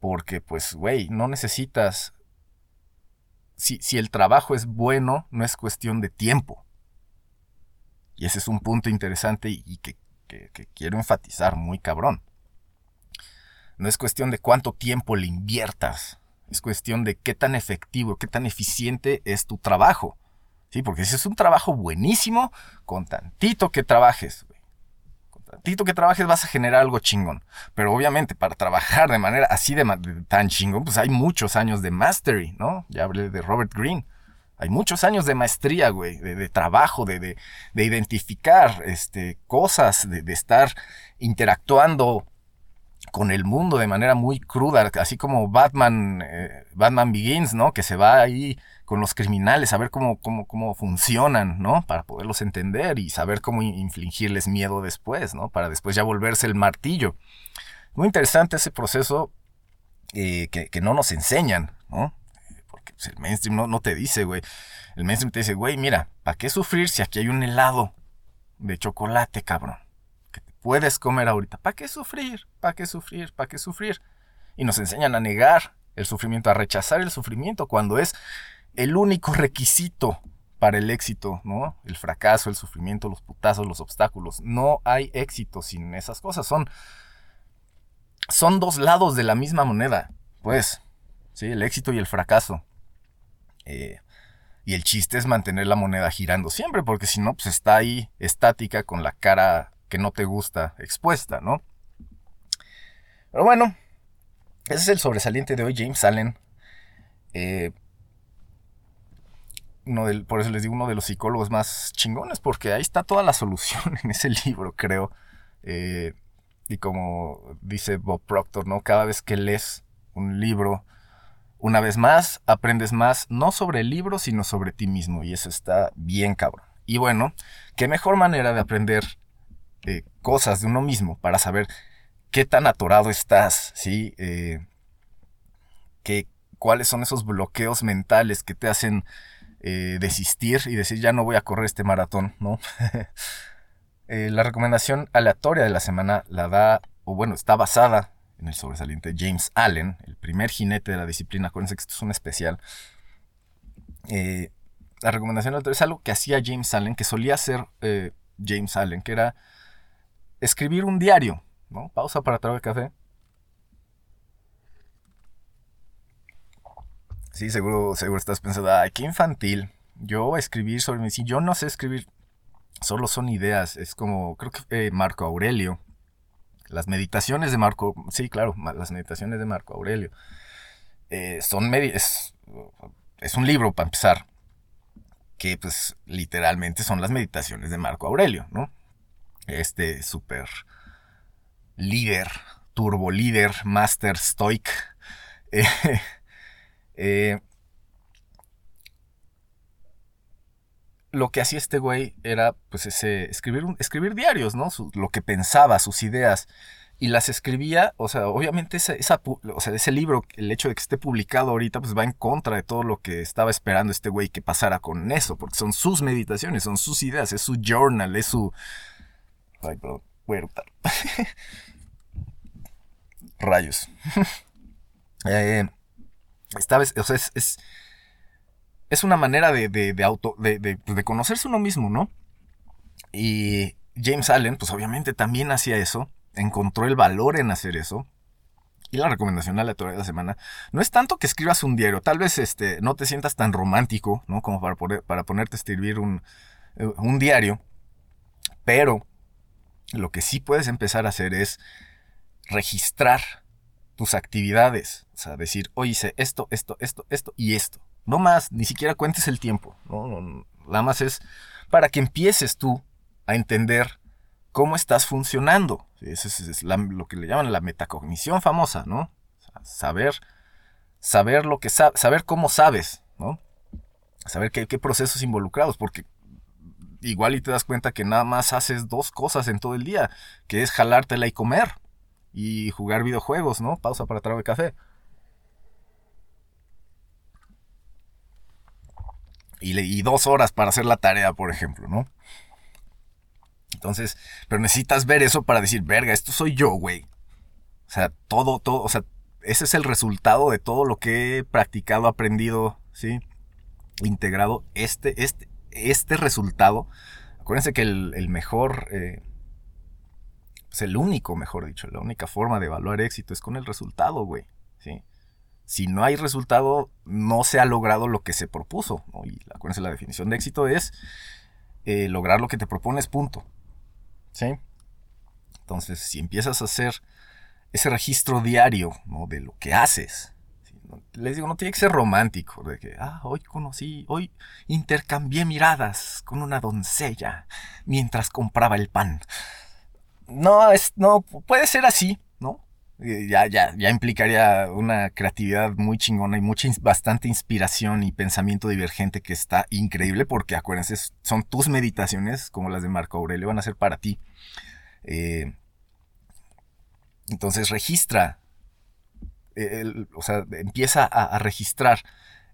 Porque pues, güey, no necesitas... Si, si el trabajo es bueno, no es cuestión de tiempo. Y ese es un punto interesante y que que, quiero enfatizar muy cabrón. No es cuestión de cuánto tiempo le inviertas, es cuestión de qué tan efectivo, qué tan eficiente es tu trabajo. ¿Sí? Porque si es un trabajo buenísimo, con tantito que trabajes, con tantito que trabajes vas a generar algo chingón. Pero obviamente para trabajar de manera así de, de, tan chingón, pues hay muchos años de mastery, ¿no? Ya hablé de Robert Greene. Hay muchos años de maestría, güey, de, trabajo, de, identificar este, cosas, de, estar interactuando con el mundo de manera muy cruda, así como Batman, eh, Batman Begins, ¿no? Que se va ahí con los criminales a ver cómo, cómo, cómo funcionan, ¿no? Para poderlos entender y saber cómo infligirles miedo después, ¿no? Para después ya volverse el martillo. Muy interesante ese proceso eh, que, que no nos enseñan, ¿no? Pues, el mainstream no, no te dice, güey. El mainstream te dice, güey, mira, ¿para qué sufrir si aquí hay un helado de chocolate, cabrón? Puedes comer ahorita. ¿Para qué sufrir? ¿Para qué sufrir? ¿Para qué sufrir? Y nos enseñan a negar el sufrimiento, a rechazar el sufrimiento cuando es el único requisito para el éxito, ¿no? El fracaso, el sufrimiento, los putazos, los obstáculos. No hay éxito sin esas cosas. Son, son dos lados de la misma moneda, pues. Sí, el éxito y el fracaso. Eh, y el chiste es mantener la moneda girando siempre, porque si no, pues está ahí estática con la cara que no te gusta expuesta, ¿no? Pero bueno, ese es el sobresaliente de hoy, James Allen. Eh, uno del, por eso les digo uno de los psicólogos más chingones, porque ahí está toda la solución en ese libro, creo. Eh, y como dice Bob Proctor, ¿no? Cada vez que lees un libro, una vez más, aprendes más no sobre el libro, sino sobre ti mismo. Y eso está bien cabrón. Y bueno, qué mejor manera de aprender eh, cosas de uno mismo para saber qué tan atorado estás, ¿sí? Eh, cuáles son esos bloqueos mentales que te hacen eh, desistir y decir ya no voy a correr este maratón, ¿no? la recomendación aleatoria de la semana la da, o bueno, está basada en el sobresaliente James Allen, el primer jinete de la disciplina. Acuérdense que esto es un especial. Eh, la recomendación es algo que hacía James Allen, que solía hacer eh, James Allen, que era escribir un diario. ¿no? Pausa para traer café. Sí, seguro, seguro estás pensando, ay, qué infantil. Yo escribir sobre mí, si yo no sé escribir, solo son ideas. Es como, creo que eh, Marco Aurelio las meditaciones de Marco, sí, claro, las meditaciones de Marco Aurelio. Eh, son es, es un libro para empezar, que pues literalmente son las meditaciones de Marco Aurelio, ¿no? Este super líder, turbo líder, master stoic. Eh, eh, lo que hacía este güey era, pues, ese, escribir, escribir diarios, ¿no? lo que pensaba, sus ideas. Y las escribía, o sea, obviamente esa, ese libro, el hecho de que esté publicado ahorita, pues va en contra de todo lo que estaba esperando este güey que pasara con eso, porque son sus meditaciones, son sus ideas, es su journal, es su... Ay, perdón, voy a Rayos. eh, esta vez, o sea, es, es, una manera de, de, auto, de, pues, de, conocerse uno mismo, ¿no? Y James Allen, pues obviamente también hacía eso, encontró el valor en hacer eso. Y la recomendación aleatoria de la semana no es tanto que escribas un diario, tal vez este, no te sientas tan romántico, ¿no? Como para, para ponerte a escribir un, eh, un diario, pero lo que sí puedes empezar a hacer es registrar tus actividades. O sea, decir, hoy hice esto, esto, esto, esto y esto. No más, ni siquiera cuentes el tiempo. No, nada más es para que empieces tú a entender cómo estás funcionando. Eso es, lo que le llaman la metacognición famosa, ¿no? saber, saber lo que saber cómo sabes, ¿no? Saber qué, qué procesos involucrados, porque igual y te das cuenta que nada más haces dos cosas en todo el día, que es jalártela y comer y jugar videojuegos, ¿no? Pausa para trago de café. Y, y dos horas para hacer la tarea, por ejemplo, ¿no? Entonces, pero necesitas ver eso para decir, verga, esto soy yo, güey. O sea, todo, todo, o sea, ese es el resultado de todo lo que he practicado, aprendido, ¿sí? Integrado. Este, este, este resultado, acuérdense que el, mejor, eh, es el único, mejor dicho, la única forma de evaluar éxito es con el resultado, güey. ¿sí? Si no hay resultado, no se ha logrado lo que se propuso. Y acuérdense, la definición de éxito es eh, lograr lo que te propones, punto. ¿Sí? Entonces, si empiezas a hacer ese registro diario de lo que haces, les digo, no tiene que ser romántico, de que, ah, hoy conocí, hoy intercambié miradas con una doncella mientras compraba el pan. No, es, no, puede ser así, ¿no? Ya, ya, ya implicaría una creatividad muy chingona y mucha, bastante inspiración y pensamiento divergente que está increíble porque acuérdense, son tus meditaciones como las de Marco Aurelio, van a ser para ti. Eh, entonces registra o sea, empieza a, registrar.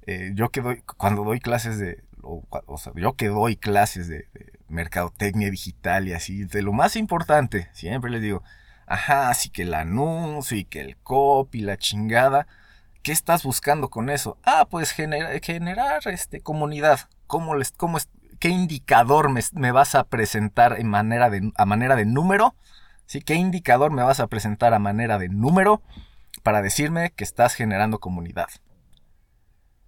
Eh, yo que doy, cuando doy clases de, o, sea, yo que doy clases de, mercadotecnia digital y así, de lo más importante, siempre les digo, ajá, así que el anuncio y que el copy, la chingada, ¿qué estás buscando con eso? Ah, pues generar, este, comunidad. ¿Cómo les, cómo ¿Qué indicador me, vas a presentar a manera de número? ¿Sí? ¿Qué indicador me vas a presentar a manera de número? Para decirme que estás generando comunidad.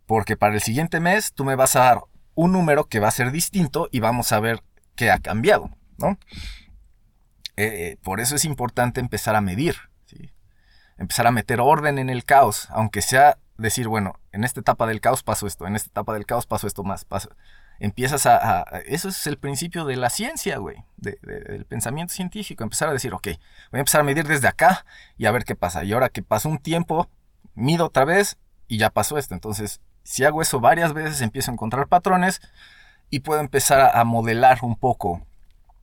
Porque para el siguiente mes tú me vas a dar un número que va a ser distinto y vamos a ver qué ha cambiado, ¿no? Eh, eh, por eso es importante empezar a medir, empezar a meter orden en el caos, aunque sea decir, bueno, en esta etapa del caos pasó esto, en esta etapa del caos pasó esto más, pasó, empiezas a, Eso es el principio de la ciencia, güey, del pensamiento científico. Empezar a decir, ok, voy a empezar a medir desde acá y a ver qué pasa. Y ahora que pasó un tiempo, mido otra vez y ya pasó esto. Entonces, si hago eso varias veces, empiezo a encontrar patrones y puedo empezar a, modelar un poco,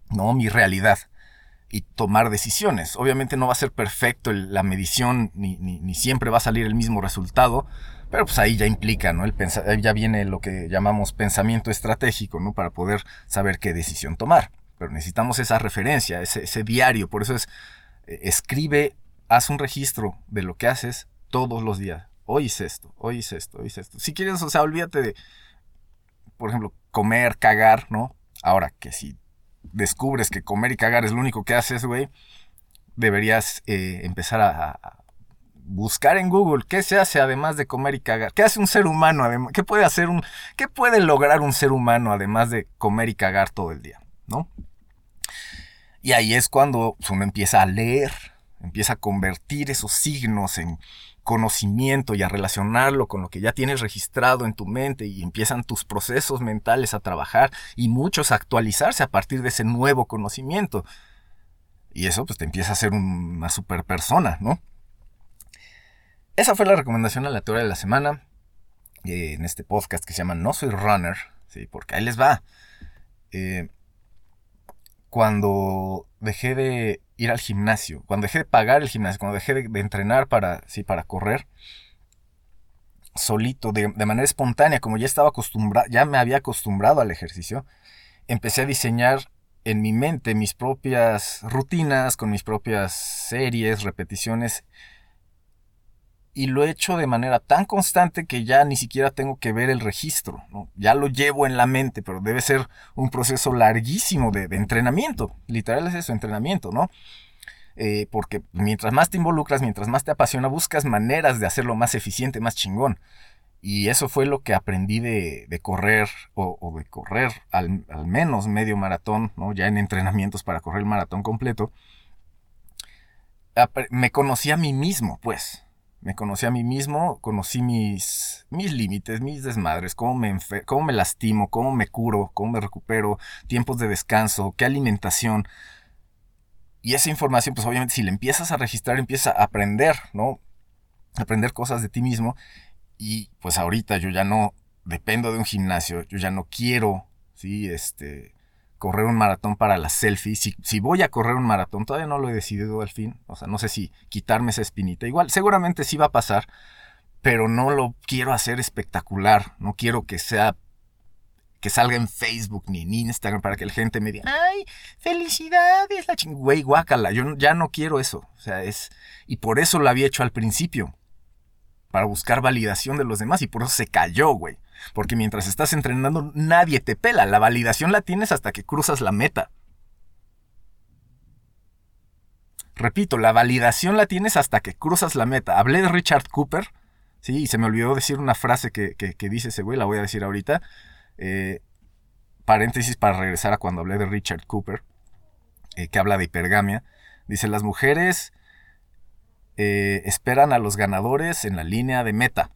¿no? Mi realidad y tomar decisiones. Obviamente no va a ser perfecto la medición, ni, ni siempre va a salir el mismo resultado, pero pues ahí ya implica, ¿no? El ya viene lo que llamamos pensamiento estratégico, ¿no? Para poder saber qué decisión tomar. Pero necesitamos esa referencia, ese, diario. Por eso es, eh, escribe, haz un registro de lo que haces todos los días. Hoy hice esto, hoy hice esto, hoy hice esto. Si quieres, o sea, olvídate de, por ejemplo, comer, cagar, ¿no? Ahora, que si descubres que comer y cagar es lo único que haces, güey, deberías eh, empezar a buscar en Google qué se hace además de comer y cagar. ¿Qué hace un ser humano? ¿Qué puede hacer un, qué puede lograr un ser humano además de comer y cagar todo el día? ¿No? Y ahí es cuando uno empieza a leer, empieza a convertir esos signos en conocimiento y a relacionarlo con lo que ya tienes registrado en tu mente y empiezan tus procesos mentales a trabajar y muchos a actualizarse a partir de ese nuevo conocimiento. Y eso pues te empieza a hacer una super persona, ¿no? Esa fue la recomendación aleatoria de la semana eh, en este podcast que se llama No Soy Runner, ¿sí? porque ahí les va. Eh, cuando dejé de ir al gimnasio, cuando dejé de pagar el gimnasio, cuando dejé de, entrenar para, sí, para correr, solito, de, de, manera espontánea, como ya estaba acostumbrado, ya me había acostumbrado al ejercicio, empecé a diseñar en mi mente mis propias rutinas, con mis propias series, repeticiones y lo he hecho de manera tan constante que ya ni siquiera tengo que ver el registro. ¿no? Ya lo llevo en la mente, pero debe ser un proceso larguísimo de, entrenamiento. Literal es eso, entrenamiento, ¿no? Eh, porque mientras más te involucras, mientras más te apasiona, buscas maneras de hacerlo más eficiente, más chingón. Y eso fue lo que aprendí de, correr o, de correr al, al, menos medio maratón, ¿no? ya en entrenamientos para correr el maratón completo. Me conocí a mí mismo, pues. Me conocí a mí mismo, conocí mis, mis límites, mis desmadres, cómo me, cómo me lastimo, cómo me curo, cómo me recupero, tiempos de descanso, qué alimentación. Y esa información, pues obviamente si la empiezas a registrar, empiezas a aprender, ¿no? Aprender cosas de ti mismo. Y pues ahorita yo ya no dependo de un gimnasio, yo ya no quiero, ¿sí? Este, correr un maratón para la selfie. Si, si, voy a correr un maratón, todavía no lo he decidido al fin. O sea, no sé si quitarme esa espinita. Igual, seguramente sí va a pasar, pero no lo quiero hacer espectacular. No quiero que sea que salga en Facebook ni en Instagram para que la gente me diga, ay, felicidades, la ching... Güey, guácala, yo ya no quiero eso. O sea, es... Y por eso lo había hecho al principio. Para buscar validación de los demás y por eso se cayó, güey. Porque mientras estás entrenando, nadie te pela. La validación la tienes hasta que cruzas la meta. Repito, la validación la tienes hasta que cruzas la meta. Hablé de Richard Cooper, ¿sí? Y se me olvidó decir una frase que, dice ese güey, la voy a decir ahorita. Eh, paréntesis para regresar a cuando hablé de Richard Cooper, eh, que habla de hipergamia. Dice, las mujeres eh, esperan a los ganadores en la línea de meta.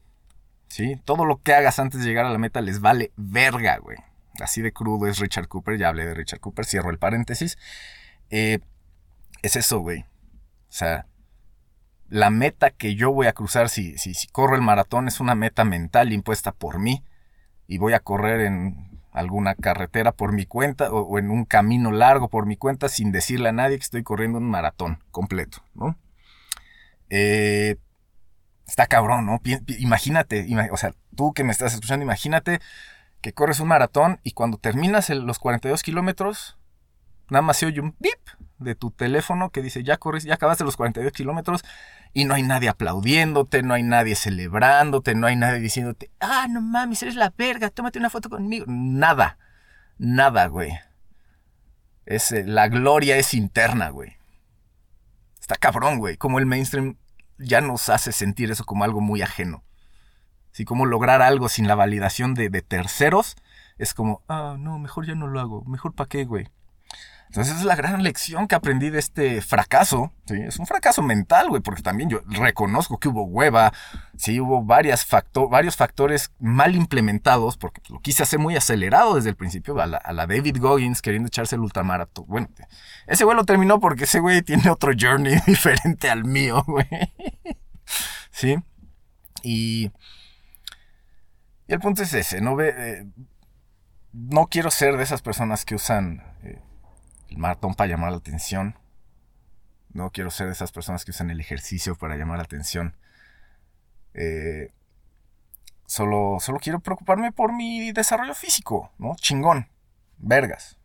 Todo lo que hagas antes de llegar a la meta les vale verga, güey. Así de crudo es Richard Cooper, ya hablé de Richard Cooper, cierro el paréntesis. Eh, es eso, güey. O sea, la meta que yo voy a cruzar si, si, si corro el maratón es una meta mental impuesta por mí y voy a correr en alguna carretera por mi cuenta o, o, en un camino largo por mi cuenta sin decirle a nadie que estoy corriendo un maratón completo, ¿no? Eh, está cabrón, ¿no? Imagínate, o sea, tú que me estás escuchando, imagínate que corres un maratón y cuando terminas los 42 kilómetros, nada más se oye un bip de tu teléfono que dice, ya corres, ya acabaste los 42 kilómetros y no hay nadie aplaudiéndote, no hay nadie celebrándote, no hay nadie diciéndote, ah, no mames, eres la verga, tómate una foto conmigo. Nada, nada, güey. Es, eh, la gloria es interna, güey. Está cabrón, güey. Como el mainstream ya nos hace sentir eso como algo muy ajeno. Así como lograr algo sin la validación de, terceros es como, ah, no, mejor ya no lo hago, mejor para qué, güey. Entonces es la gran lección que aprendí de este fracaso. ¿sí? Es un fracaso mental, güey, porque también yo reconozco que hubo hueva, sí, hubo varios factores mal implementados, porque lo quise hacer muy acelerado desde el principio, a la, a la David Goggins queriendo echarse el ultramaratón. Bueno, ese güey lo terminó porque ese güey tiene otro journey diferente al mío, güey. ¿Sí? Y... Y el punto es ese, no ve... Eh, no quiero ser de esas personas que usan eh, el maratón para llamar la atención. No quiero ser de esas personas que usan el ejercicio para llamar la atención. Eh, solo, solo quiero preocuparme por mi desarrollo físico, ¿no? Chingón. Vergas.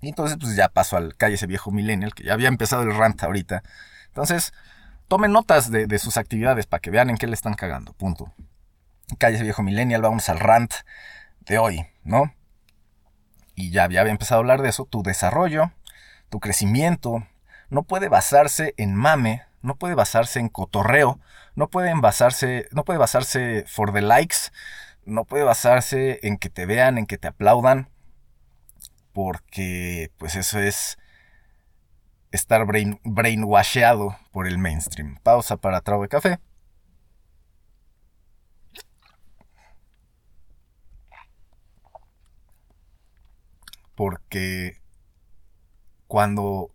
Y entonces, pues ya paso al calle ese viejo millennial, que ya había empezado el rant ahorita. Entonces, tomen notas de, de sus actividades para que vean en qué le están cagando. Punto. Calle ese viejo millennial, vamos al rant de hoy, ¿no? Y ya había empezado a hablar de eso, tu desarrollo, tu crecimiento, no puede basarse en mame, no puede basarse en cotorreo, no puede basarse, no puede basarse for the likes, no puede basarse en que te vean, en que te aplaudan, porque pues eso es estar brain, brainwasheado por el mainstream. Pausa para trago de café. Porque cuando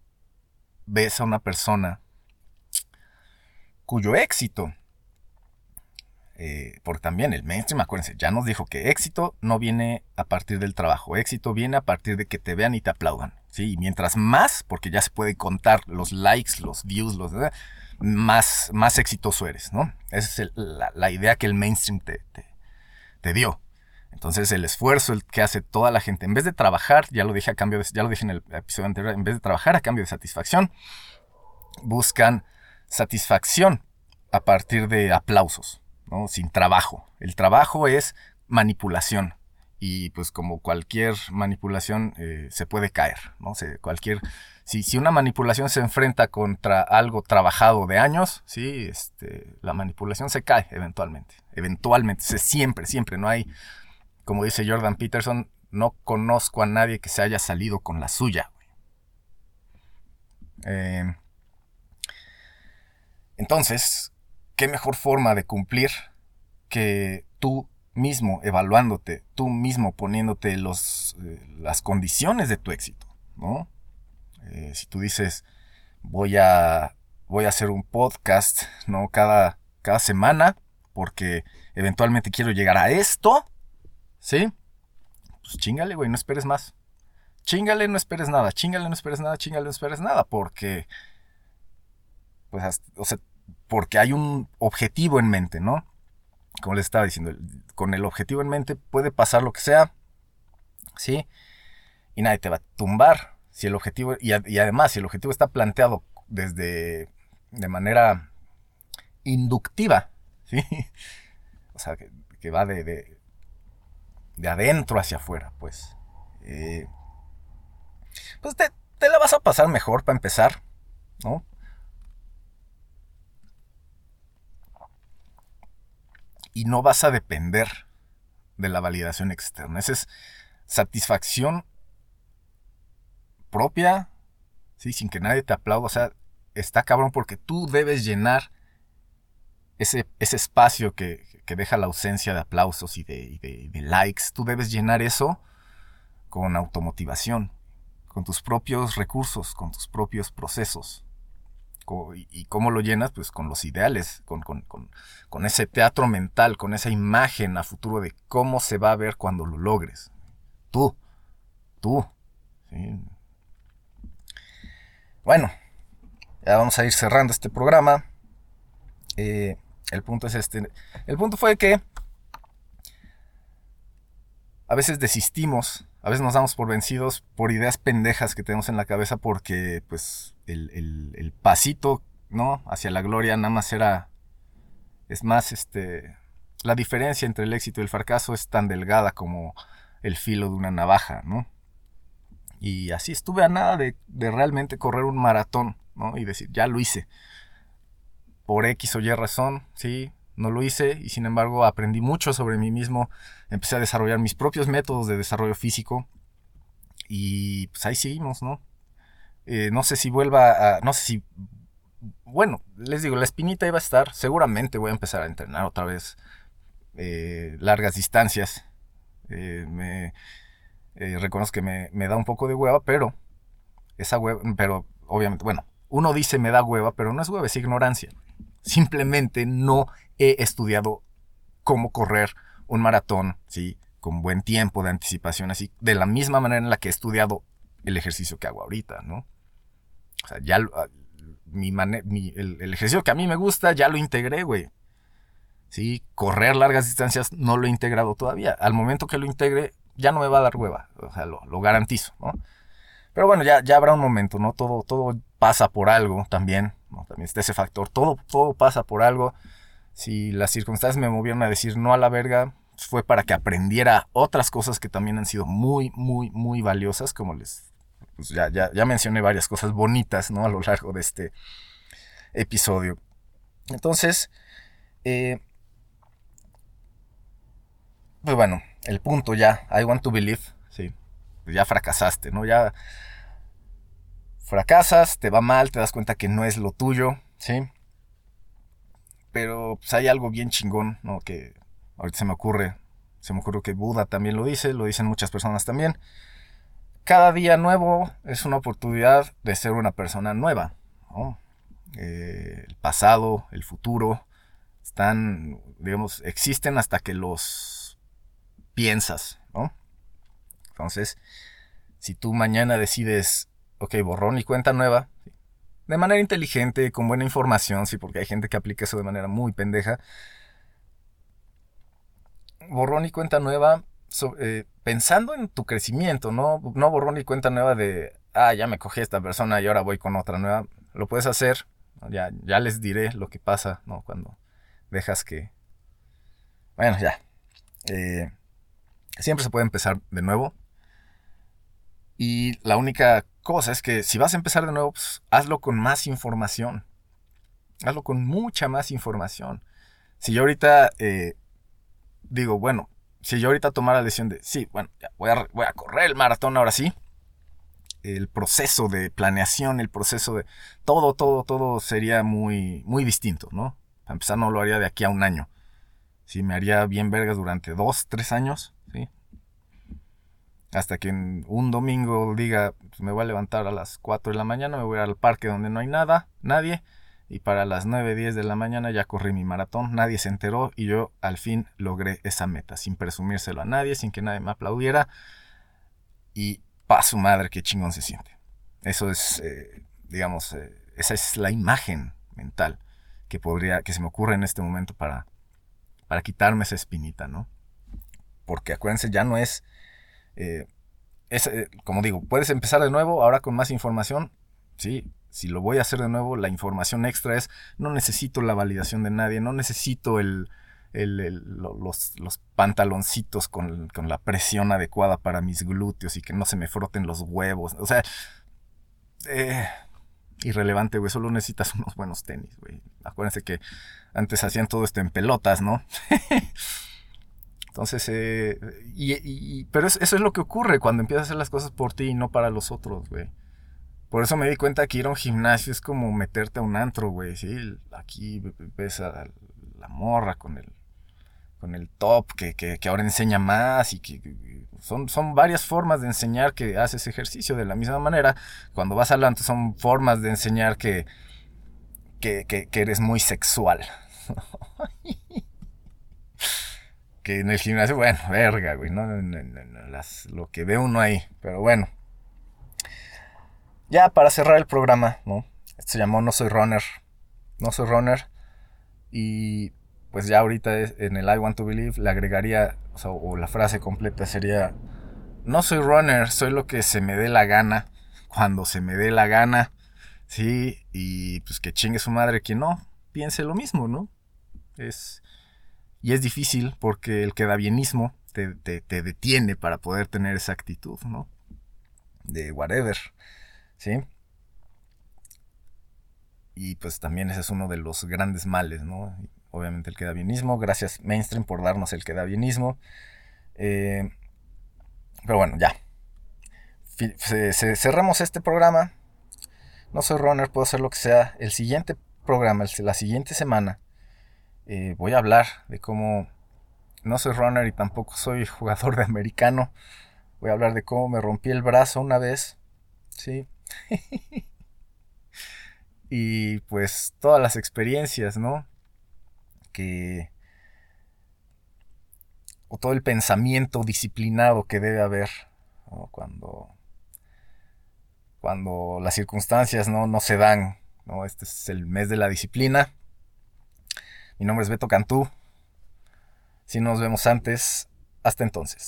ves a una persona cuyo éxito, eh, porque también el mainstream, acuérdense, ya nos dijo que éxito no viene a partir del trabajo, éxito viene a partir de que te vean y te aplaudan, ¿sí? Y mientras más, porque ya se puede contar los likes, los views, los más, más exitoso eres, ¿no? Esa es la, idea que el mainstream te, te dio. Entonces el esfuerzo que hace toda la gente, en vez de trabajar, ya lo dije a cambio de, ya lo dije en el episodio anterior, en vez de trabajar a cambio de satisfacción, buscan satisfacción a partir de aplausos, ¿no? Sin trabajo. El trabajo es manipulación. Y pues como cualquier manipulación eh, se puede caer, ¿no? cualquier, si, si, una manipulación se enfrenta contra algo trabajado de años, ¿sí? este, la manipulación se cae eventualmente. Eventualmente, siempre, siempre. No hay, como dice Jordan Peterson, no conozco a nadie que se haya salido con la suya. Eh, entonces, ¿qué mejor forma de cumplir que tú mismo evaluándote, tú mismo poniéndote los, eh, las condiciones de tu éxito, ¿no? Eh, si tú dices, voy a, voy a hacer un podcast, ¿no? Cada, cada semana, porque eventualmente quiero llegar a esto, ¿sí? Pues chingale, güey, no esperes más. Chingale, no esperes nada, chingale, no esperes nada, chingale, no esperes nada, porque, pues, o sea, porque hay un objetivo en mente, ¿no? Como les estaba diciendo, con el objetivo en mente puede pasar lo que sea, ¿sí? Y nadie te va a tumbar. Si el objetivo, y, además, si el objetivo está planteado desde, de manera inductiva, ¿sí? O sea, que, va de, de, adentro hacia afuera, pues. Eh, pues te, la vas a pasar mejor para empezar, ¿no? y no vas a depender de la validación externa. Esa es satisfacción propia, ¿sí? sin que nadie te aplaude. O sea, está cabrón porque tú debes llenar ese, ese espacio que, deja la ausencia de aplausos y de, de likes. Tú debes llenar eso con automotivación, con tus propios recursos, con tus propios procesos. ¿Y cómo lo llenas? Pues con los ideales, con, ese teatro mental, con esa imagen a futuro de cómo se va a ver cuando lo logres. Tú, tú. Bueno, ya vamos a ir cerrando este programa. Eh, el punto es este. El punto fue que a veces desistimos, a veces nos damos por vencidos por ideas pendejas que tenemos en la cabeza porque pues el, pasito, ¿no? Hacia la gloria nada más era, es más, este, la diferencia entre el éxito y el fracaso es tan delgada como el filo de una navaja, ¿no? Y así estuve a nada de, realmente correr un maratón, ¿no? Y decir, ya lo hice. Por X o Y razón, sí, no lo hice y sin embargo aprendí mucho sobre mí mismo, empecé a desarrollar mis propios métodos de desarrollo físico y pues ahí seguimos, ¿no? Eh, no sé si vuelva a. No sé si. Bueno, les digo, la espinita iba a estar. Seguramente voy a empezar a entrenar otra vez eh, largas distancias. Eh, me reconozco que me, me, da un poco de hueva, pero. Esa hueva. Pero obviamente, bueno, uno dice me da hueva, pero no es hueva, es ignorancia. Simplemente no he estudiado cómo correr un maratón, ¿sí? Con buen tiempo de anticipación, así, de la misma manera en la que he estudiado el ejercicio que hago ahorita, ¿no? O sea, ya ah, mi el, ejercicio que a mí me gusta, ya lo integré, güey. Sí, correr largas distancias no lo he integrado todavía. Al momento que lo integre, ya no me va a dar hueva. O sea, lo, garantizo, ¿no? Pero bueno, ya, ya habrá un momento, ¿no? Todo, todo pasa por algo también. También está ese factor. Todo, todo pasa por algo. Si las circunstancias me movieron a decir no a la verga, fue para que aprendiera otras cosas que también han sido muy, muy, muy valiosas, como les pues ya, ya, mencioné varias cosas bonitas, ¿no? A lo largo de este episodio. Entonces, eh, pues bueno, el punto ya, I want to believe, ya fracasaste, ¿no? Ya fracasas, te va mal, te das cuenta que no es lo tuyo, ¿sí? Pero pues hay algo bien chingón, ¿no? Que ahorita se me ocurre, se me ocurre que Buda también lo dice, lo dicen muchas personas también cada día nuevo es una oportunidad de ser una persona nueva. Eh, el pasado, el futuro, están, digamos, existen hasta que los piensas. Entonces, si tú mañana decides, ok, borrón y cuenta nueva, de manera inteligente, con buena información, sí, porque hay gente que aplica eso de manera muy pendeja. Borrón y cuenta nueva, eh, pensando en tu crecimiento, ¿no? No borrón y cuenta nueva de, ah, ya me cogí esta persona y ahora voy con otra nueva. Lo puedes hacer, Ya, ya les diré lo que pasa, ¿no? Cuando dejas que... Bueno, ya. Eh, siempre se puede empezar de nuevo. Y la única cosa es que si vas a empezar de nuevo, pues, hazlo con más información. Hazlo con mucha más información. Si yo ahorita eh, digo, bueno, si yo ahorita tomara la decisión de, sí, bueno, ya voy, a, voy a correr el maratón ahora sí, el proceso de planeación, el proceso de todo, todo, todo sería muy, muy distinto, ¿no? Para empezar, no lo haría de aquí a un año. Sí, me haría bien vergas durante dos, tres años. Hasta que un domingo diga, pues me voy a levantar a las 4 de la mañana, me voy al parque donde no hay nada, nadie, y para las 9, 10 de la mañana ya corrí mi maratón, nadie se enteró y yo al fin logré esa meta, sin presumírselo a nadie, sin que nadie me aplaudiera. Y pa su madre, qué chingón se siente. Eso es, eh, digamos, eh, esa es la imagen mental que podría, que se me ocurre en este momento para, para quitarme esa espinita, ¿no? Porque acuérdense, ya no es, eh, es como digo, puedes empezar de nuevo, ahora con más información, sí, si lo voy a hacer de nuevo, la información extra es, no necesito la validación de nadie, no necesito los, pantaloncitos con, la presión adecuada para mis glúteos y que no se me froten los huevos. O sea, eh, irrelevante, güey, solo necesitas unos buenos tenis, güey. Acuérdense que antes hacían todo esto en pelotas, ¿no? Entonces, eh, y, pero eso es lo que ocurre cuando empiezas a hacer las cosas por ti y no para los otros, güey. Por eso me di cuenta que ir a un gimnasio es como meterte a un antro, güey. Aquí ves a la morra con el, con el top que, ahora enseña más y que, son, son varias formas de enseñar que haces ejercicio. De la misma manera, cuando vas al antro son formas de enseñar que, que, eres muy sexual. que en el gimnasio, bueno, verga, güey, ¿no? lo que ve uno ahí. Pero bueno. Ya para cerrar el programa, ¿no? se llamó No Soy Runner. No Soy Runner. Y pues ya ahorita en el I Want to Believe le agregaría, o, la frase completa sería, no soy runner, soy lo que se me dé la gana, cuando se me dé la gana, ¿sí? Y pues que chingue su madre quien no, piense lo mismo, ¿no? Es, y es difícil porque el quedabienismo te, te, te detiene para poder tener esa actitud, ¿no? De whatever. ¿sí? Y pues también ese es uno de los grandes males, ¿no? Obviamente el quedabienismo, gracias mainstream por darnos el quedabienismo. Eh, pero bueno, ya. cerramos este programa. No soy runner, puedo hacer lo que sea. El siguiente programa, la siguiente semana, eh, voy a hablar de cómo no soy runner y tampoco soy jugador de americano. Voy a hablar de cómo me rompí el brazo una vez. Sí, y pues todas las experiencias, ¿no? Que... O todo el pensamiento disciplinado que debe haber cuando... Cuando las circunstancias ¿no? no se dan, ¿no? Este es el mes de la disciplina. Mi nombre es Beto Cantú. Si nos vemos antes, hasta entonces.